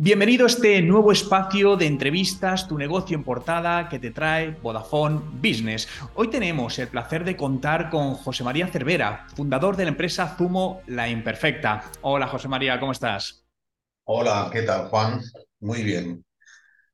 Bienvenido a este nuevo espacio de entrevistas, tu negocio en portada que te trae Vodafone Business. Hoy tenemos el placer de contar con José María Cervera, fundador de la empresa Zumo La Imperfecta. Hola José María, ¿cómo estás? Hola, ¿qué tal Juan? Muy bien.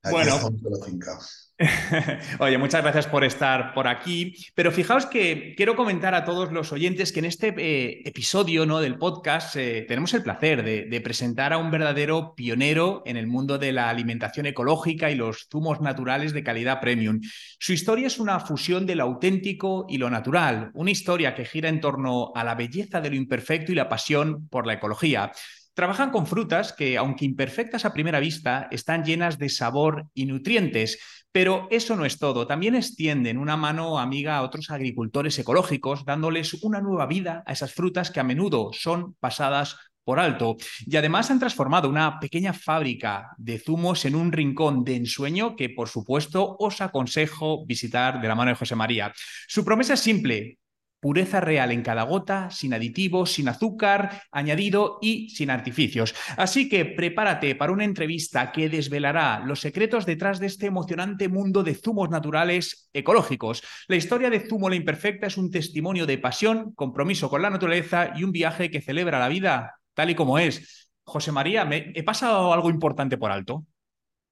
Aquí bueno, la finca. Oye, muchas gracias por estar por aquí. Pero fijaos que quiero comentar a todos los oyentes que en este eh, episodio ¿no, del podcast eh, tenemos el placer de, presentar a un verdadero pionero en el mundo de la alimentación ecológica y los zumos naturales de calidad premium. Su historia es una fusión de lo auténtico y lo natural, una historia que gira en torno a la belleza de lo imperfecto y la pasión por la ecología. Trabajan con frutas que, aunque imperfectas a primera vista, están llenas de sabor y nutrientes. Pero eso no es todo. También extienden una mano amiga a otros agricultores ecológicos, dándoles una nueva vida a esas frutas que a menudo son pasadas por alto. Y además han transformado una pequeña fábrica de zumos en un rincón de ensueño que, por supuesto, os aconsejo visitar de la mano de José María. Su promesa es simple, pureza real en cada gota, sin aditivos, sin azúcar añadido y sin artificios. Así que prepárate para una entrevista que desvelará los secretos detrás de este emocionante mundo de zumos naturales ecológicos. La historia de Zumo la Imperfecta es un testimonio de pasión, compromiso con la naturaleza y un viaje que celebra la vida tal y como es. José María, ¿me he pasado algo importante por alto?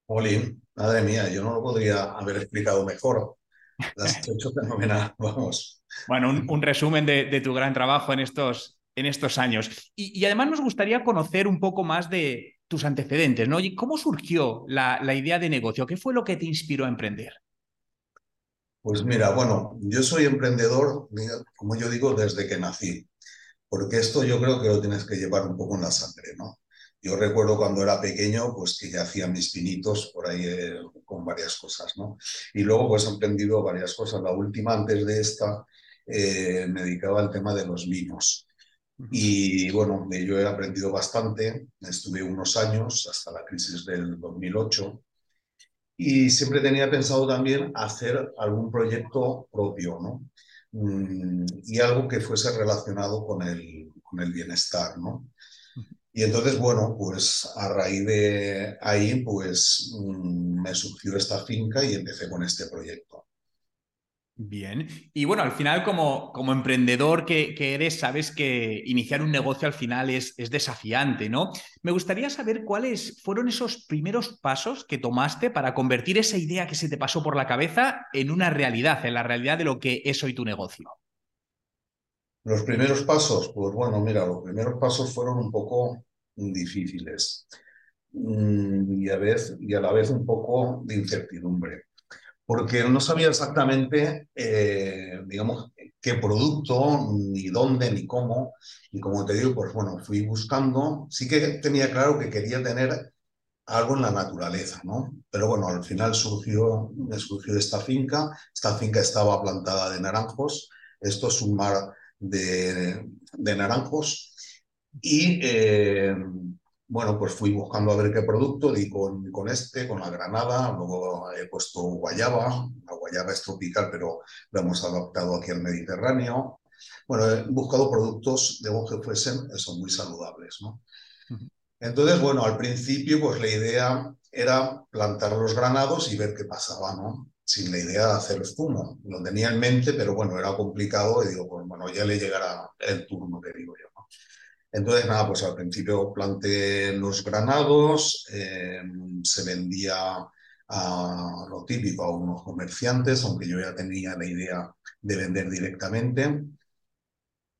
Oli, madre mía, yo no lo podría haber explicado mejor. Las has hecho fenomenal, vamos. Bueno, un, resumen de, tu gran trabajo en estos, en estos años. Y, además nos gustaría conocer un poco más de tus antecedentes, ¿no? ¿Cómo surgió la, idea de negocio? ¿Qué fue lo que te inspiró a emprender? Pues mira, bueno, yo soy emprendedor, como yo digo, desde que nací, porque esto yo creo que lo tienes que llevar un poco en la sangre, ¿no? Yo recuerdo cuando era pequeño, pues que ya hacía mis pinitos por ahí eh, con varias cosas, ¿no? Y luego pues he emprendido varias cosas. La última antes de esta eh, me dedicaba al tema de los vinos. Y bueno, de ello he aprendido bastante. Estuve unos años hasta la crisis del 2008 y siempre tenía pensado también hacer algún proyecto propio, ¿no? Mm, y algo que fuese relacionado con el, con el bienestar, ¿no? Y entonces, bueno, pues a raíz de ahí, pues mm, me surgió esta finca y empecé con este proyecto. Bien. Y bueno, al final, como, como emprendedor que, eres, sabes que iniciar un negocio al final es, es, desafiante, ¿no? Me gustaría saber cuáles fueron esos primeros pasos que tomaste para convertir esa idea que se te pasó por la cabeza en una realidad, en la realidad de lo que es hoy tu negocio. Los primeros pasos, pues bueno, mira, los primeros pasos fueron un poco difíciles mm, y a, y a la vez un poco de incertidumbre porque no sabía exactamente, eh, digamos, qué producto, ni dónde, ni cómo. Y como te digo, pues bueno, fui buscando. Sí que tenía claro que quería tener algo en la naturaleza, ¿no? Pero bueno, al final surgió, surgió esta finca. Esta finca estaba plantada de naranjos. Esto es un mar de, de naranjos. Y eh, bueno, pues fui buscando a ver qué producto, di con, con este, con la granada, luego he puesto guayaba, la guayaba es tropical, pero lo hemos adaptado aquí al Mediterráneo. Bueno, he buscado productos, de que fuesen, son muy saludables, ¿no? Entonces, bueno, al principio, pues la idea era plantar los granados y ver qué pasaba, ¿no? Sin la idea de hacer zumo. Lo tenía en mente, pero bueno, era complicado y digo, pues bueno, ya le llegará el turno, que digo yo. Entonces, nada, pues al principio planté los granados, eh, se vendía a lo típico a unos comerciantes, aunque yo ya tenía la idea de vender directamente.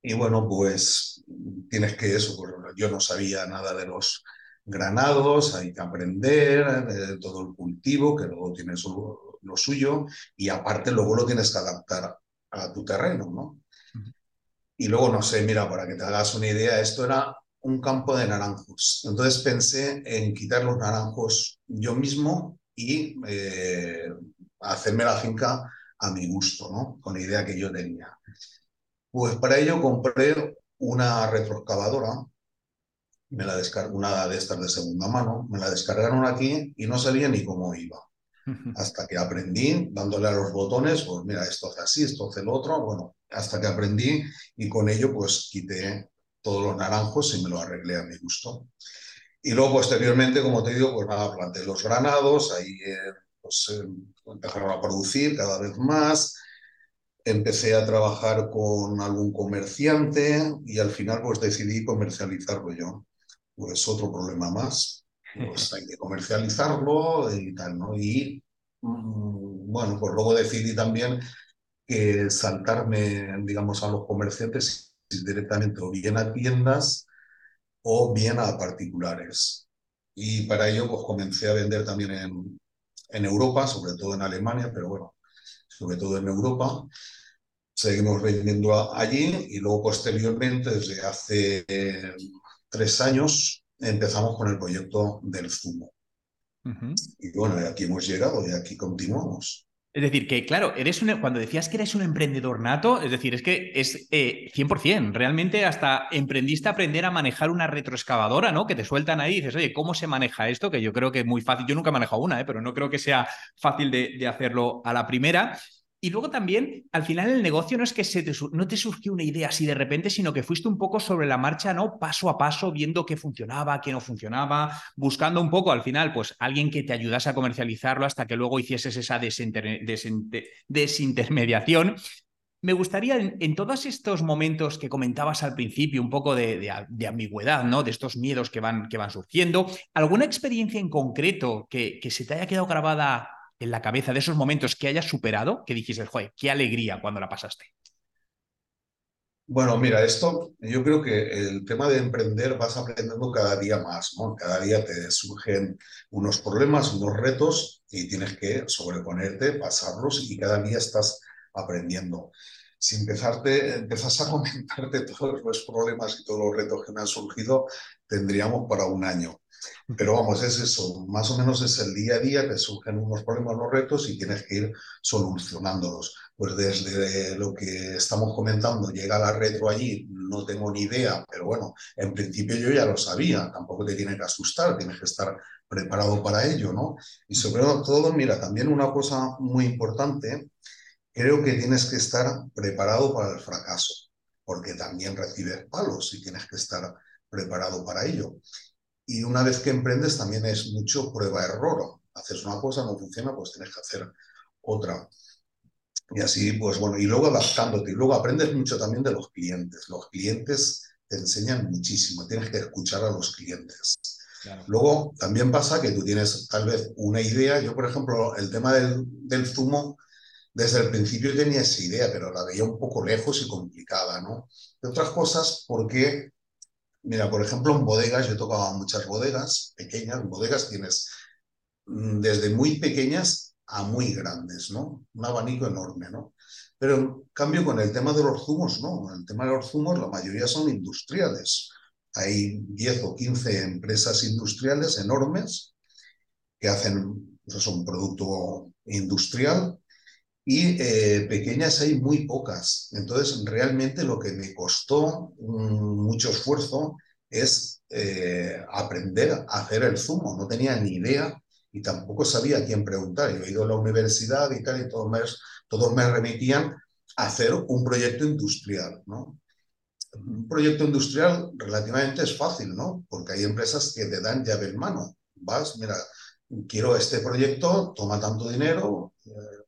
Y bueno, pues tienes que eso, pues, yo no sabía nada de los granados, hay que aprender de todo el cultivo, que luego tienes lo suyo, y aparte luego lo tienes que adaptar a tu terreno, ¿no? Y luego, no sé, mira, para que te hagas una idea, esto era un campo de naranjos. Entonces pensé en quitar los naranjos yo mismo y eh, hacerme la finca a mi gusto, ¿no? Con la idea que yo tenía. Pues para ello compré una retroexcavadora, me la una de estas de segunda mano, me la descargaron aquí y no sabía ni cómo iba. Hasta que aprendí, dándole a los botones, pues mira, esto hace así, esto hace lo otro, bueno, hasta que aprendí y con ello pues quité todos los naranjos y me lo arreglé a mi gusto. Y luego, posteriormente, como te digo, pues nada, planté los granados, ahí eh, pues, eh, empezaron a producir cada vez más, empecé a trabajar con algún comerciante y al final pues decidí comercializarlo yo. Pues otro problema más, pues hay que comercializarlo y tal, ¿no? Y mm, bueno, pues luego decidí también que saltarme, digamos, a los comerciantes directamente o bien a tiendas o bien a particulares. Y para ello pues comencé a vender también en, en Europa, sobre todo en Alemania, pero bueno, sobre todo en Europa. Seguimos vendiendo allí y luego posteriormente, desde hace tres años, empezamos con el proyecto del zumo. Y bueno, aquí hemos llegado y aquí continuamos. Es decir, que claro, eres cuando decías que eres un emprendedor nato, es decir, es que es 100%, eh, realmente hasta emprendiste a aprender a manejar una retroexcavadora, ¿no? Que te sueltan ahí y dices, oye, ¿cómo se maneja esto? Que yo creo que es muy fácil, yo nunca he manejado una, ¿eh? pero no creo que sea fácil de hacerlo a la primera. Y luego también, al final el negocio no es que se te, no te surgió una idea así de repente, sino que fuiste un poco sobre la marcha, ¿no? Paso a paso, viendo qué funcionaba, qué no funcionaba, buscando un poco al final, pues alguien que te ayudase a comercializarlo hasta que luego hicieses esa desintermediación. Me gustaría, en, todos estos momentos que comentabas al principio, un poco de, ambigüedad, ¿no? De estos miedos que van, que van surgiendo, ¿alguna experiencia en concreto que, que se te haya quedado grabada en la cabeza de esos momentos que hayas superado, que dijiste, joder, qué alegría cuando la pasaste? Bueno, mira, esto yo creo que el tema de emprender vas aprendiendo cada día más, ¿no? Cada día te surgen unos problemas, unos retos y tienes que sobreponerte, pasarlos y cada día estás aprendiendo. Si empezarte, empezas a comentarte todos los problemas y todos los retos que me han surgido, tendríamos para un año. Pero vamos, es eso, más o menos es el día a día, te surgen unos problemas, unos retos y tienes que ir solucionándolos. Pues desde lo que estamos comentando, llega la retro allí, no tengo ni idea, pero bueno, en principio yo ya lo sabía, tampoco te tiene que asustar, tienes que estar preparado para ello, ¿no? Y sobre todo, mira, también una cosa muy importante, creo que tienes que estar preparado para el fracaso, porque también recibes palos y tienes que estar preparado para ello. Y una vez que emprendes también es mucho prueba-error. Haces una cosa, no funciona, pues tienes que hacer otra. Y así, pues bueno, y luego adaptándote. Y luego aprendes mucho también de los clientes. Los clientes te enseñan muchísimo, tienes que escuchar a los clientes. Luego también pasa que tú tienes tal vez una idea. Yo, por ejemplo, el tema del, del zumo, desde el principio tenía esa idea, pero la veía un poco lejos y complicada, ¿no? De otras cosas, porque Mira, por ejemplo, en bodegas, yo he tocado muchas bodegas pequeñas, bodegas tienes mm, desde muy pequeñas a muy grandes, ¿no? Un abanico enorme, ¿no? Pero en cambio con el tema de los zumos, ¿no? El tema de los zumos, la mayoría son industriales. Hay 10 o 15 empresas industriales enormes que hacen pues, un producto industrial y eh, pequeñas hay muy pocas. Entonces, realmente lo que me costó mucho esfuerzo es eh, aprender a hacer el zumo. No tenía ni idea y tampoco sabía a quién preguntar. He ido a la universidad y tal, y todos me, todos me remitían a hacer un proyecto industrial, ¿no? Un proyecto industrial relativamente es fácil, ¿no? Porque hay empresas que te dan llave en mano. Vas, mira, quiero este proyecto, toma tanto dinero, eh,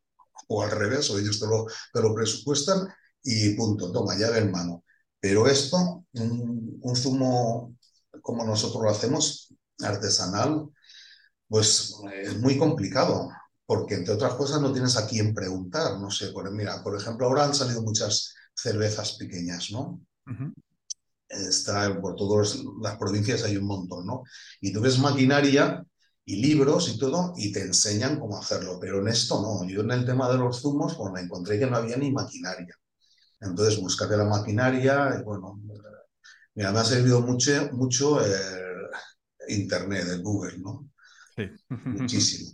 o al revés, o ellos te lo, te lo presupuestan y punto, toma, llave en mano. Pero esto, un, zumo como nosotros lo hacemos, artesanal, pues es muy complicado, porque entre otras cosas no tienes a quién preguntar, no sé, por, mira, por ejemplo, ahora han salido muchas cervezas pequeñas, ¿no? Está por todas las provincias hay un montón, ¿no? Y tú ves maquinaria y libros y todo, y te enseñan cómo hacerlo. Pero en esto no. Yo en el tema de los zumos, pues me encontré que no había ni maquinaria. Entonces, búscate la maquinaria, y bueno, me ha servido mucho, mucho eh, Internet, el Google, ¿no? Sí. Muchísimo.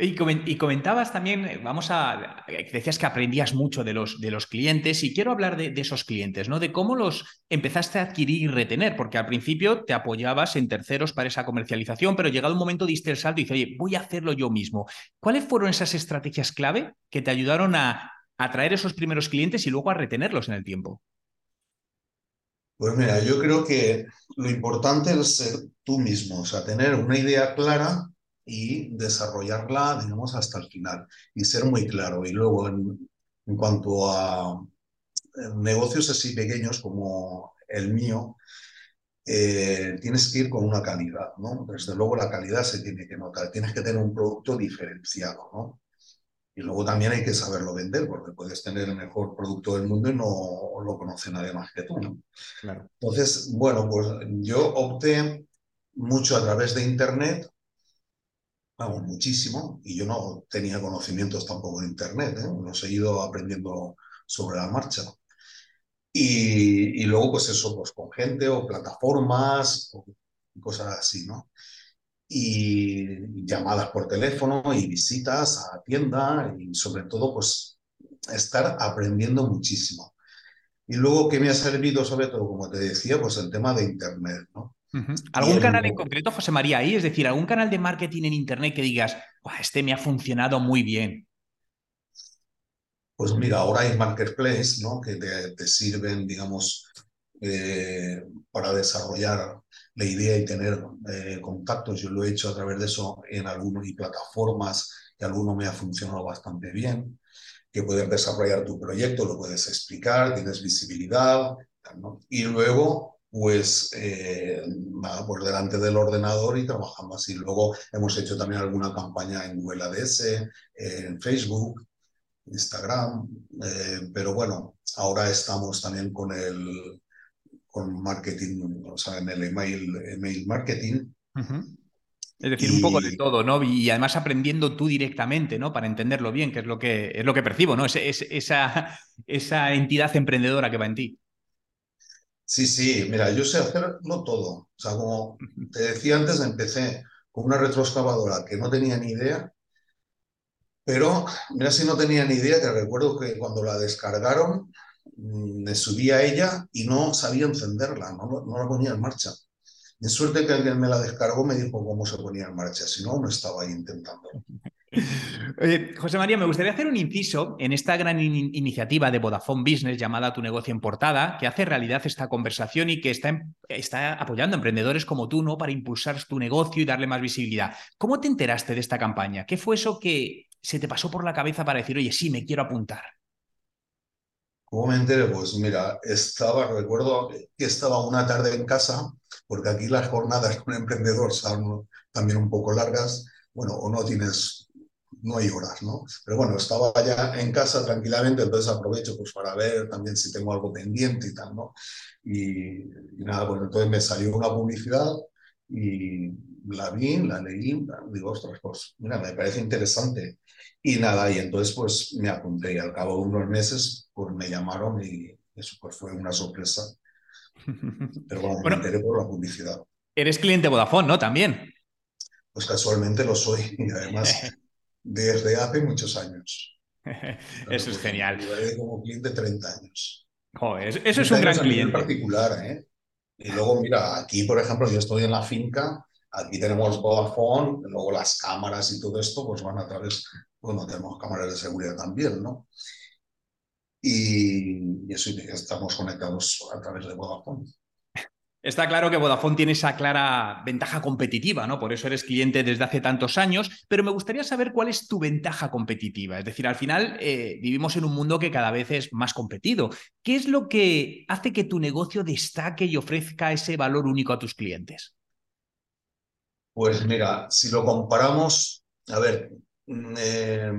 Y comentabas también, eh, vamos a, decías que aprendías mucho de los, clientes y quiero hablar de, esos clientes, ¿no? De cómo los empezaste a adquirir y retener, porque al principio te apoyabas en terceros para esa comercialización, pero llegado un momento diste el salto y dices, oye, voy a hacerlo yo mismo. ¿Cuáles fueron esas estrategias clave que te ayudaron a, atraer esos primeros clientes y luego a retenerlos en el tiempo? Pues mira, yo creo que lo importante es ser tú mismo, o sea, tener una idea clara y desarrollarla, digamos, hasta el final y ser muy claro. Y luego, en, en cuanto a negocios así pequeños como el mío, eh, tienes que ir con una calidad, ¿no? Desde luego la calidad se tiene que notar, tienes que tener un producto diferenciado, ¿no? Y luego también hay que saberlo vender, porque puedes tener el mejor producto del mundo y no lo conoce nadie más que tú, ¿no? Claro. Entonces, bueno, pues yo opté mucho a través de Internet, vamos, muchísimo, y yo no tenía conocimientos tampoco de Internet, ¿eh? los he ido aprendiendo sobre la marcha. Y, luego, pues eso, pues con gente o plataformas o cosas así, ¿no? Y llamadas por teléfono y visitas a tienda y sobre todo, pues estar aprendiendo muchísimo. Y luego, ¿qué me ha servido sobre todo? Como te decía, pues el tema de Internet, ¿no? Uh -huh. ¿Algún canal en concreto, José María, ahí? Es decir, algún canal de marketing en Internet que digas, este me ha funcionado muy bien. Pues mira, ahora hay marketplace, ¿no? Que te, te sirven, digamos, eh, para desarrollar la idea y tener eh, contactos. Yo lo he hecho a través de eso en algunas y plataformas y alguno me ha funcionado bastante bien. Que puedes desarrollar tu proyecto, lo puedes explicar, tienes visibilidad, ¿no? Y luego, pues, eh, nada, pues delante del ordenador y trabajando así. Luego hemos hecho también alguna campaña en Google ADS, en Facebook, Instagram, eh, pero bueno, ahora estamos también con el con marketing, o sea, en el email, email marketing. Uh -huh. Es decir, y... un poco de todo, ¿no? Y además aprendiendo tú directamente, ¿no? Para entenderlo bien, que es lo que, es lo que percibo, ¿no? Es, es, esa, esa entidad emprendedora que va en ti. Sí, sí, mira, yo sé hacerlo todo. O sea, como te decía antes, empecé con una retroexcavadora que no tenía ni idea pero mira si no tenía ni idea, que recuerdo que cuando la descargaron mm, me subí a ella y no sabía encenderla, no, no la ponía en marcha. De suerte que alguien me la descargó me dijo cómo se ponía en marcha, si no, no estaba ahí intentando. José María, me gustaría hacer un inciso en esta gran in iniciativa de Vodafone Business llamada Tu negocio en portada, que hace realidad esta conversación y que está, está apoyando a emprendedores como tú, ¿no? Para impulsar tu negocio y darle más visibilidad. ¿Cómo te enteraste de esta campaña? ¿Qué fue eso que se te pasó por la cabeza para decir, oye, sí, me quiero apuntar? ¿Cómo me enteré? Pues mira, estaba, recuerdo que estaba una tarde en casa, porque aquí las jornadas con emprendedor son también un poco largas, bueno, o no tienes, no hay horas, ¿no? Pero bueno, estaba ya en casa tranquilamente, entonces aprovecho pues para ver también si tengo algo pendiente y tal, ¿no? Y, y nada, pues entonces me salió una publicidad y la vi, la leí, digo, ostras, pues mira, me parece interesante. Y nada, y entonces pues me apunté y al cabo de unos meses pues me llamaron y eso pues fue una sorpresa. Pero bueno, bueno me enteré por la publicidad. Eres cliente Vodafone, ¿no? También. Pues casualmente lo soy y además desde hace muchos años. eso es genial. Llevaré como cliente 30 años. Joder, eso es un gran cliente. En particular, ¿eh? Y luego, mira, aquí, por ejemplo, yo estoy en la finca, aquí tenemos Vodafone, luego las cámaras y todo esto, pues van a través, bueno, tenemos cámaras de seguridad también, ¿no? Y, y eso, estamos conectados a través de Vodafone. Está claro que Vodafone tiene esa clara ventaja competitiva, ¿no? Por eso eres cliente desde hace tantos años, pero me gustaría saber cuál es tu ventaja competitiva. Es decir, al final eh, vivimos en un mundo que cada vez es más competido. ¿Qué es lo que hace que tu negocio destaque y ofrezca ese valor único a tus clientes? Pues mira, si lo comparamos, a ver, eh,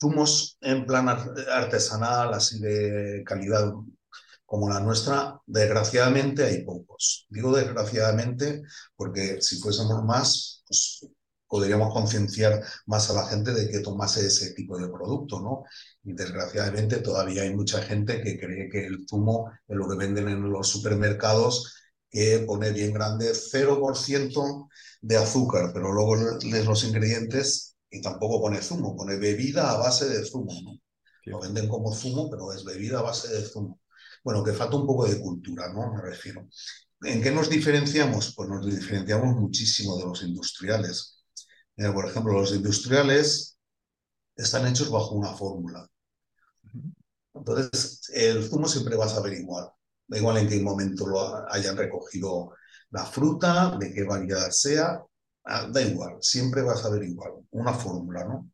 zumos en plan artesanal, así de calidad como la nuestra, desgraciadamente hay pocos. Digo desgraciadamente porque si fuésemos más, pues podríamos concienciar más a la gente de que tomase ese tipo de producto, ¿no? Y desgraciadamente todavía hay mucha gente que cree que el zumo es lo que venden en los supermercados, que pone bien grande 0% de azúcar, pero luego lees los ingredientes y tampoco pone zumo, pone bebida a base de zumo, ¿no? Lo venden como zumo, pero es bebida a base de zumo bueno, que falta un poco de cultura, ¿no? Me refiero. ¿En qué nos diferenciamos? Pues nos diferenciamos muchísimo de los industriales. Mira, por ejemplo, los industriales están hechos bajo una fórmula. Entonces, el zumo siempre va a saber igual. Da igual en qué momento lo hayan recogido la fruta, de qué variedad sea, ah, da igual, siempre vas a ver igual, una fórmula, ¿no?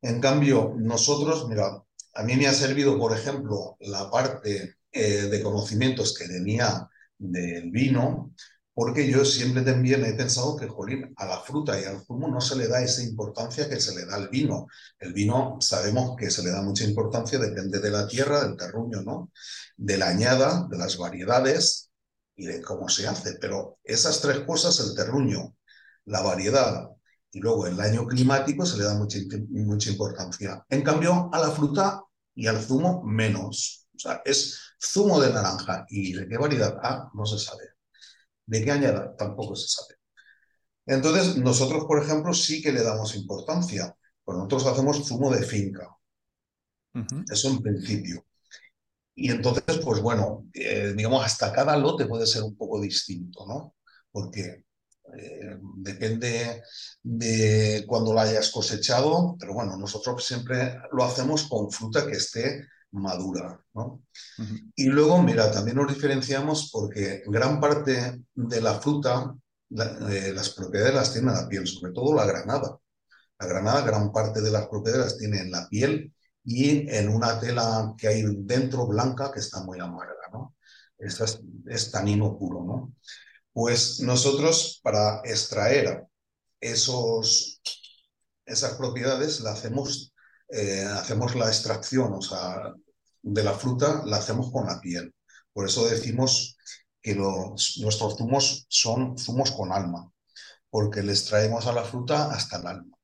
En cambio, nosotros, mira, a mí me ha servido, por ejemplo, la parte eh, de conocimientos que tenía del vino, porque yo siempre también he pensado que, jolín, a la fruta y al zumo no se le da esa importancia que se le da al vino. El vino sabemos que se le da mucha importancia, depende de la tierra, del terruño, ¿no? De la añada, de las variedades y de cómo se hace. Pero esas tres cosas, el terruño, la variedad y luego el año climático, se le da mucha, mucha importancia. En cambio, a la fruta y al zumo, menos. O sea, es zumo de naranja. ¿Y de qué variedad? Ah, no se sabe. ¿De qué añada? Tampoco se sabe. Entonces, nosotros, por ejemplo, sí que le damos importancia. Nosotros hacemos zumo de finca. Eso en principio. Y entonces, pues bueno, eh, digamos, hasta cada lote puede ser un poco distinto, ¿no? Porque eh, depende de cuando lo hayas cosechado, pero bueno, nosotros siempre lo hacemos con fruta que esté madura. ¿no? Y luego, mira, también nos diferenciamos porque gran parte de la fruta, eh, las propiedades las tiene la piel, sobre todo la granada. La granada, gran parte de las propiedades las tiene en la piel y en una tela que hay dentro blanca que está muy amarga. ¿no? Esta es, es tanino puro. ¿no? Pues nosotros para extraer esos, esas propiedades la hacemos eh, hacemos la extracción o sea, de la fruta, la hacemos con la piel. Por eso decimos que los, nuestros zumos son zumos con alma, porque les traemos a la fruta hasta el alma.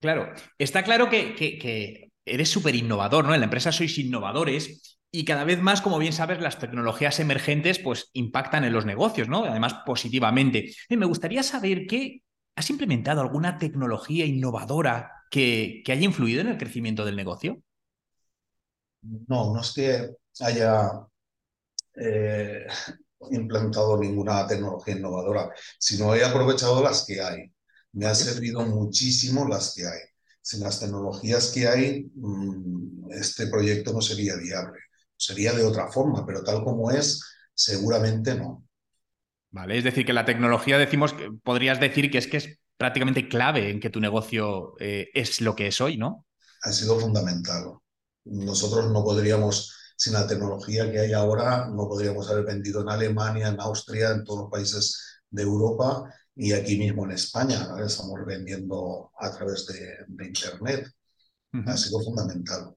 Claro, está claro que, eres súper innovador, ¿no? En la empresa sois innovadores y cada vez más, como bien sabes, las tecnologías emergentes pues impactan en los negocios, ¿no? Además, positivamente. me gustaría saber qué, ¿has implementado alguna tecnología innovadora que, haya influido en el crecimiento del negocio? No, no es que haya eh, implantado ninguna tecnología innovadora, sino he aprovechado las que hay. Me ha servido muchísimo las que hay. Sin las tecnologías que hay, mm, este proyecto no sería viable. Sería de otra forma, pero tal como es, seguramente no. Vale, es decir, que la tecnología decimos que podrías decir que es que es prácticamente clave en que tu negocio eh, es lo que es hoy, ¿no? Ha sido fundamental. Nosotros no podríamos, sin la tecnología que hay ahora, no podríamos haber vendido en Alemania, en Austria, en todos los países de Europa y aquí mismo en España. Estamos vendiendo a través de, Internet. Ha sido fundamental.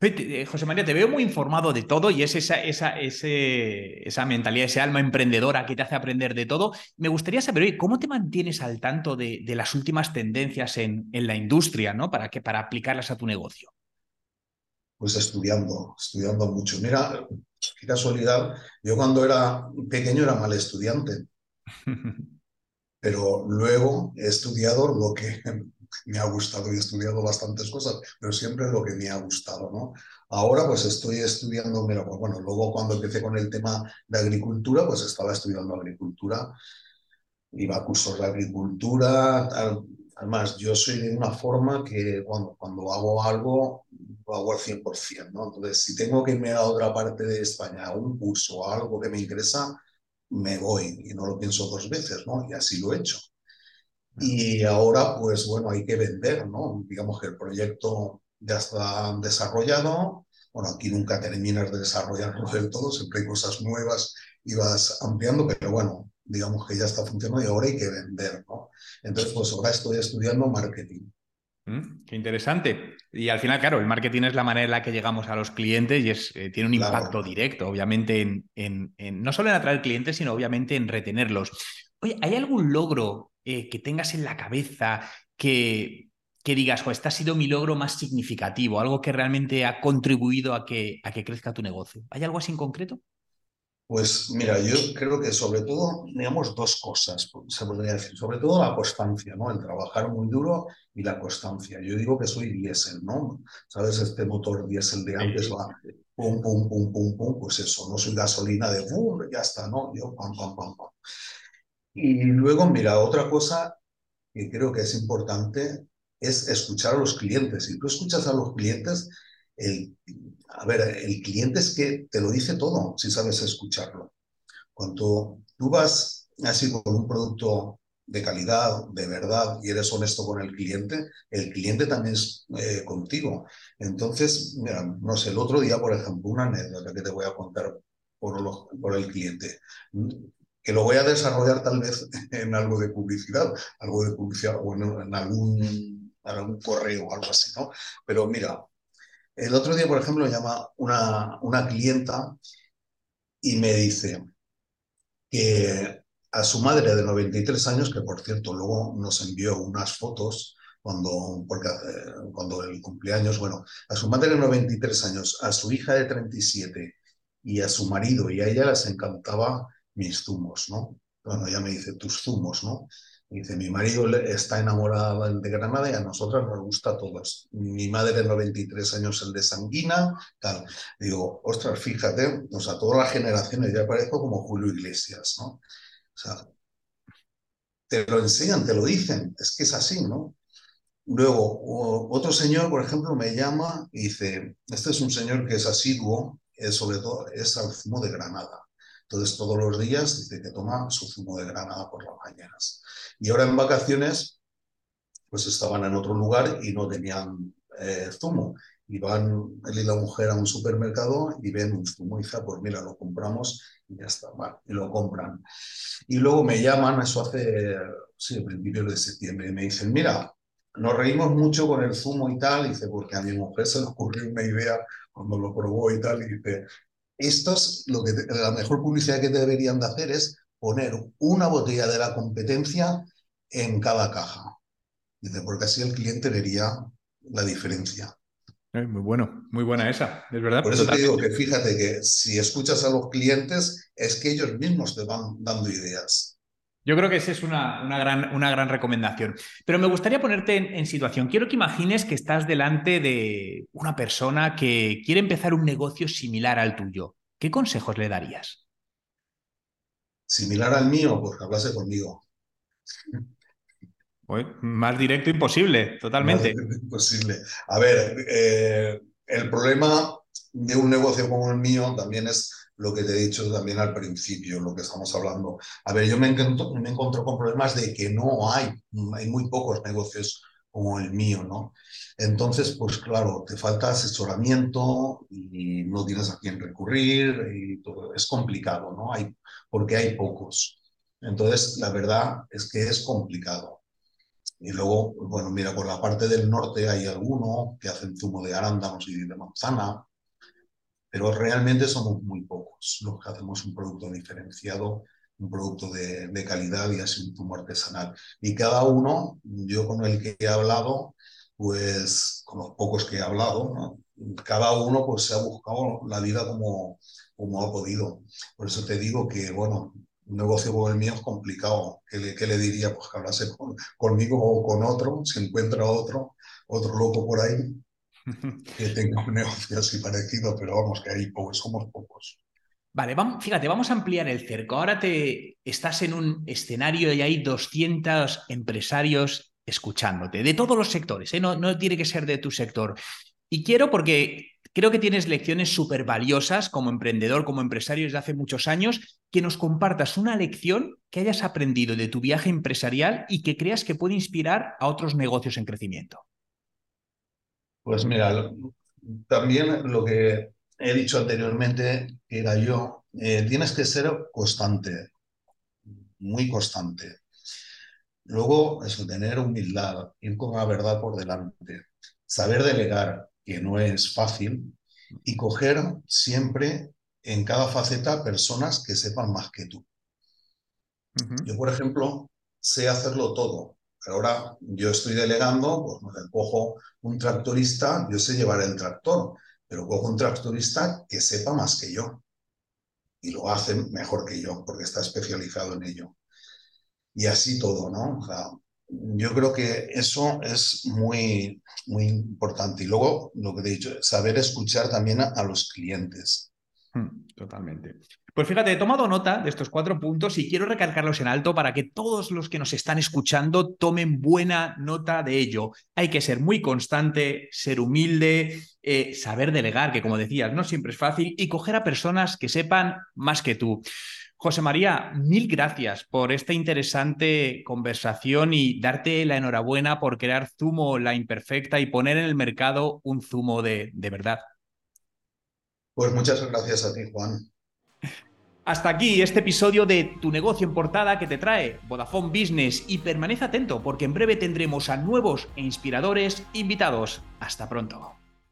Eh, José María, te veo muy informado de todo y es esa, esa, esa mentalidad, ese alma emprendedora que te hace aprender de todo. Me gustaría saber, ¿cómo te mantienes al tanto de, las últimas tendencias en, en, la industria, ¿no? Para, que, para aplicarlas a tu negocio. Pues estudiando, estudiando mucho. Mira, qué casualidad, yo cuando era pequeño era mal estudiante, pero luego he estudiado lo que me ha gustado y he estudiado bastantes cosas, pero siempre lo que me ha gustado, ¿no? Ahora pues estoy estudiando, mira, pues bueno, luego cuando empecé con el tema de agricultura, pues estaba estudiando agricultura, iba a cursos de agricultura, además yo soy de una forma que cuando, cuando hago algo, lo hago al 100%, ¿no? Entonces, si tengo que irme a otra parte de España a un curso o algo que me interesa, me voy y no lo pienso dos veces, ¿no? Y así lo he hecho. Y ahora, pues bueno, hay que vender, ¿no? Digamos que el proyecto ya está desarrollado. Bueno, aquí nunca terminas de desarrollarlo del todo, siempre hay cosas nuevas y vas ampliando, pero bueno, digamos que ya está funcionando y ahora hay que vender, ¿no? Entonces, pues ahora estoy estudiando marketing. Mm, qué interesante. Y al final, claro, el marketing es la manera en la que llegamos a los clientes y es, eh, tiene un impacto directo, obviamente, en, en, no solo en atraer clientes, sino obviamente en retenerlos. Oye, ¿hay algún logro eh, que tengas en la cabeza que, que digas, este ha sido mi logro más significativo, algo que realmente ha contribuido a que, a que crezca tu negocio? ¿Hay algo así en concreto? Pues mira, yo creo que sobre todo, digamos, dos cosas, se podría decir. Sobre todo la constancia, ¿no? El trabajar muy duro y la constancia. Yo digo que soy diésel, ¿no? ¿Sabes? Este motor diésel de antes va pum, pum, pum, pum, pum, pues eso, no soy gasolina de pum, ya está, ¿no? Yo pam, pam, pam, pam. Y luego, mira, otra cosa que creo que es importante es escuchar a los clientes. Si tú escuchas a los clientes, el, a ver, el cliente es que te lo dice todo si sabes escucharlo. Cuando tú vas así con un producto de calidad, de verdad, y eres honesto con el cliente, el cliente también es eh, contigo. Entonces, mira, no sé, el otro día, por ejemplo, una anécdota que te voy a contar por, por el cliente, que lo voy a desarrollar tal vez en algo de publicidad, algo de publicidad o en, algún, algún correo o algo así, ¿no? Pero mira, el otro día, por ejemplo, llama una, una clienta y me dice que a su madre de 93 años, que por cierto luego nos envió unas fotos cuando, porque, eh, cuando el cumpleaños, bueno, a su madre de 93 años, a su hija de 37 y a su marido y a ella les encantaba mis zumos, ¿no? Bueno, ella me dice tus zumos, ¿no? dice, mi marido está enamorado de Granada y a nosotras nos gusta a todos. Mi madre de 93 años, el de Sanguina, tal. Digo, ostras, fíjate, o sea, todas las generaciones ya parezco como Julio Iglesias, ¿no? O sea, te lo enseñan, te lo dicen, es que es así, ¿no? Luego, otro señor, por ejemplo, me llama y dice, este es un señor que es asiduo, es sobre todo es al zumo de Granada. Entonces, todos los días dice que toma su zumo de Granada por las mañanas. Y ahora en vacaciones, pues estaban en otro lugar y no tenían eh, zumo y van él y la mujer a un supermercado y ven un zumo y dicen, pues mira, lo compramos y ya está, y lo compran. Y luego me llaman, eso hace, sí, principios de septiembre, y me dicen, mira, nos reímos mucho con el zumo y tal, y dice, porque a mi mujer se le ocurrió una idea cuando lo probó y tal, y dice, esto es lo que, la mejor publicidad que deberían de hacer es poner una botella de la competencia en cada caja. Dice, porque así el cliente vería la diferencia. Eh, muy bueno, muy buena esa, es verdad. Por eso te digo que fíjate que si escuchas a los clientes es que ellos mismos te van dando ideas. Yo creo que esa es una, una, gran, una gran, recomendación. Pero me gustaría ponerte en, en, situación. Quiero que imagines que estás delante de una persona que quiere empezar un negocio similar al tuyo. ¿Qué consejos le darías? Similar al mío, pues que hablase conmigo más directo imposible, totalmente. imposible. A ver, eh, el problema de un negocio como el mío también es lo que te he dicho también al principio, lo que estamos hablando. A ver, yo me encuentro, me encuentro con problemas de que no hay, hay muy pocos negocios como el mío, ¿no? Entonces, pues claro, te falta asesoramiento y no tienes a quién recurrir y todo. Es complicado, ¿no? Hay, porque hay pocos. Entonces, la verdad es que es complicado. Y luego, bueno, mira, por la parte del norte hay algunos que hacen zumo de arándanos y de manzana, pero realmente somos muy pocos los que hacemos un producto diferenciado, un producto de, de calidad y así un zumo artesanal. Y cada uno, yo con el que he hablado, pues con los pocos que he hablado, ¿no? cada uno pues se ha buscado la vida como, como ha podido. Por eso te digo que, bueno, un negocio como el mío es complicado. ¿Qué le, qué le diría? Pues que hablase conmigo o con otro, si encuentra otro, otro loco por ahí, que tenga un negocio así parecido, pero vamos, que ahí pocos, somos pocos. Vale, vamos, fíjate, vamos a ampliar el cerco. Ahora te estás en un escenario y hay 200 empresarios escuchándote, de todos los sectores, ¿eh? no, no tiene que ser de tu sector. Y quiero porque Creo que tienes lecciones súper valiosas como emprendedor, como empresario desde hace muchos años, que nos compartas una lección que hayas aprendido de tu viaje empresarial y que creas que puede inspirar a otros negocios en crecimiento. Pues mira, también lo que he dicho anteriormente, que era yo, eh, tienes que ser constante, muy constante. Luego, eso, tener humildad, ir con la verdad por delante, saber delegar, que no es fácil, y coger siempre en cada faceta personas que sepan más que tú. Yo, por ejemplo, sé hacerlo todo, pero ahora yo estoy delegando, pues me cojo un tractorista, yo sé llevar el tractor, pero cojo un tractorista que sepa más que yo y lo hace mejor que yo porque está especializado en ello. Y así todo, ¿no? Yo creo que eso es muy, muy importante. Y luego, lo que te he dicho, saber escuchar también a, los clientes. Hmm, totalmente. Pues fíjate, he tomado nota de estos cuatro puntos y quiero recalcarlos en alto para que todos los que nos están escuchando tomen buena nota de ello. Hay que ser muy constante, ser humilde, eh, saber delegar, que como decías, no siempre es fácil, y coger a personas que sepan más que tú. José María, mil gracias por esta interesante conversación y darte la enhorabuena por crear Zumo La Imperfecta y poner en el mercado un zumo de, de verdad. Pues muchas gracias a ti, Juan. Hasta aquí este episodio de Tu negocio en portada que te trae Vodafone Business y permanece atento porque en breve tendremos a nuevos e inspiradores invitados. Hasta pronto.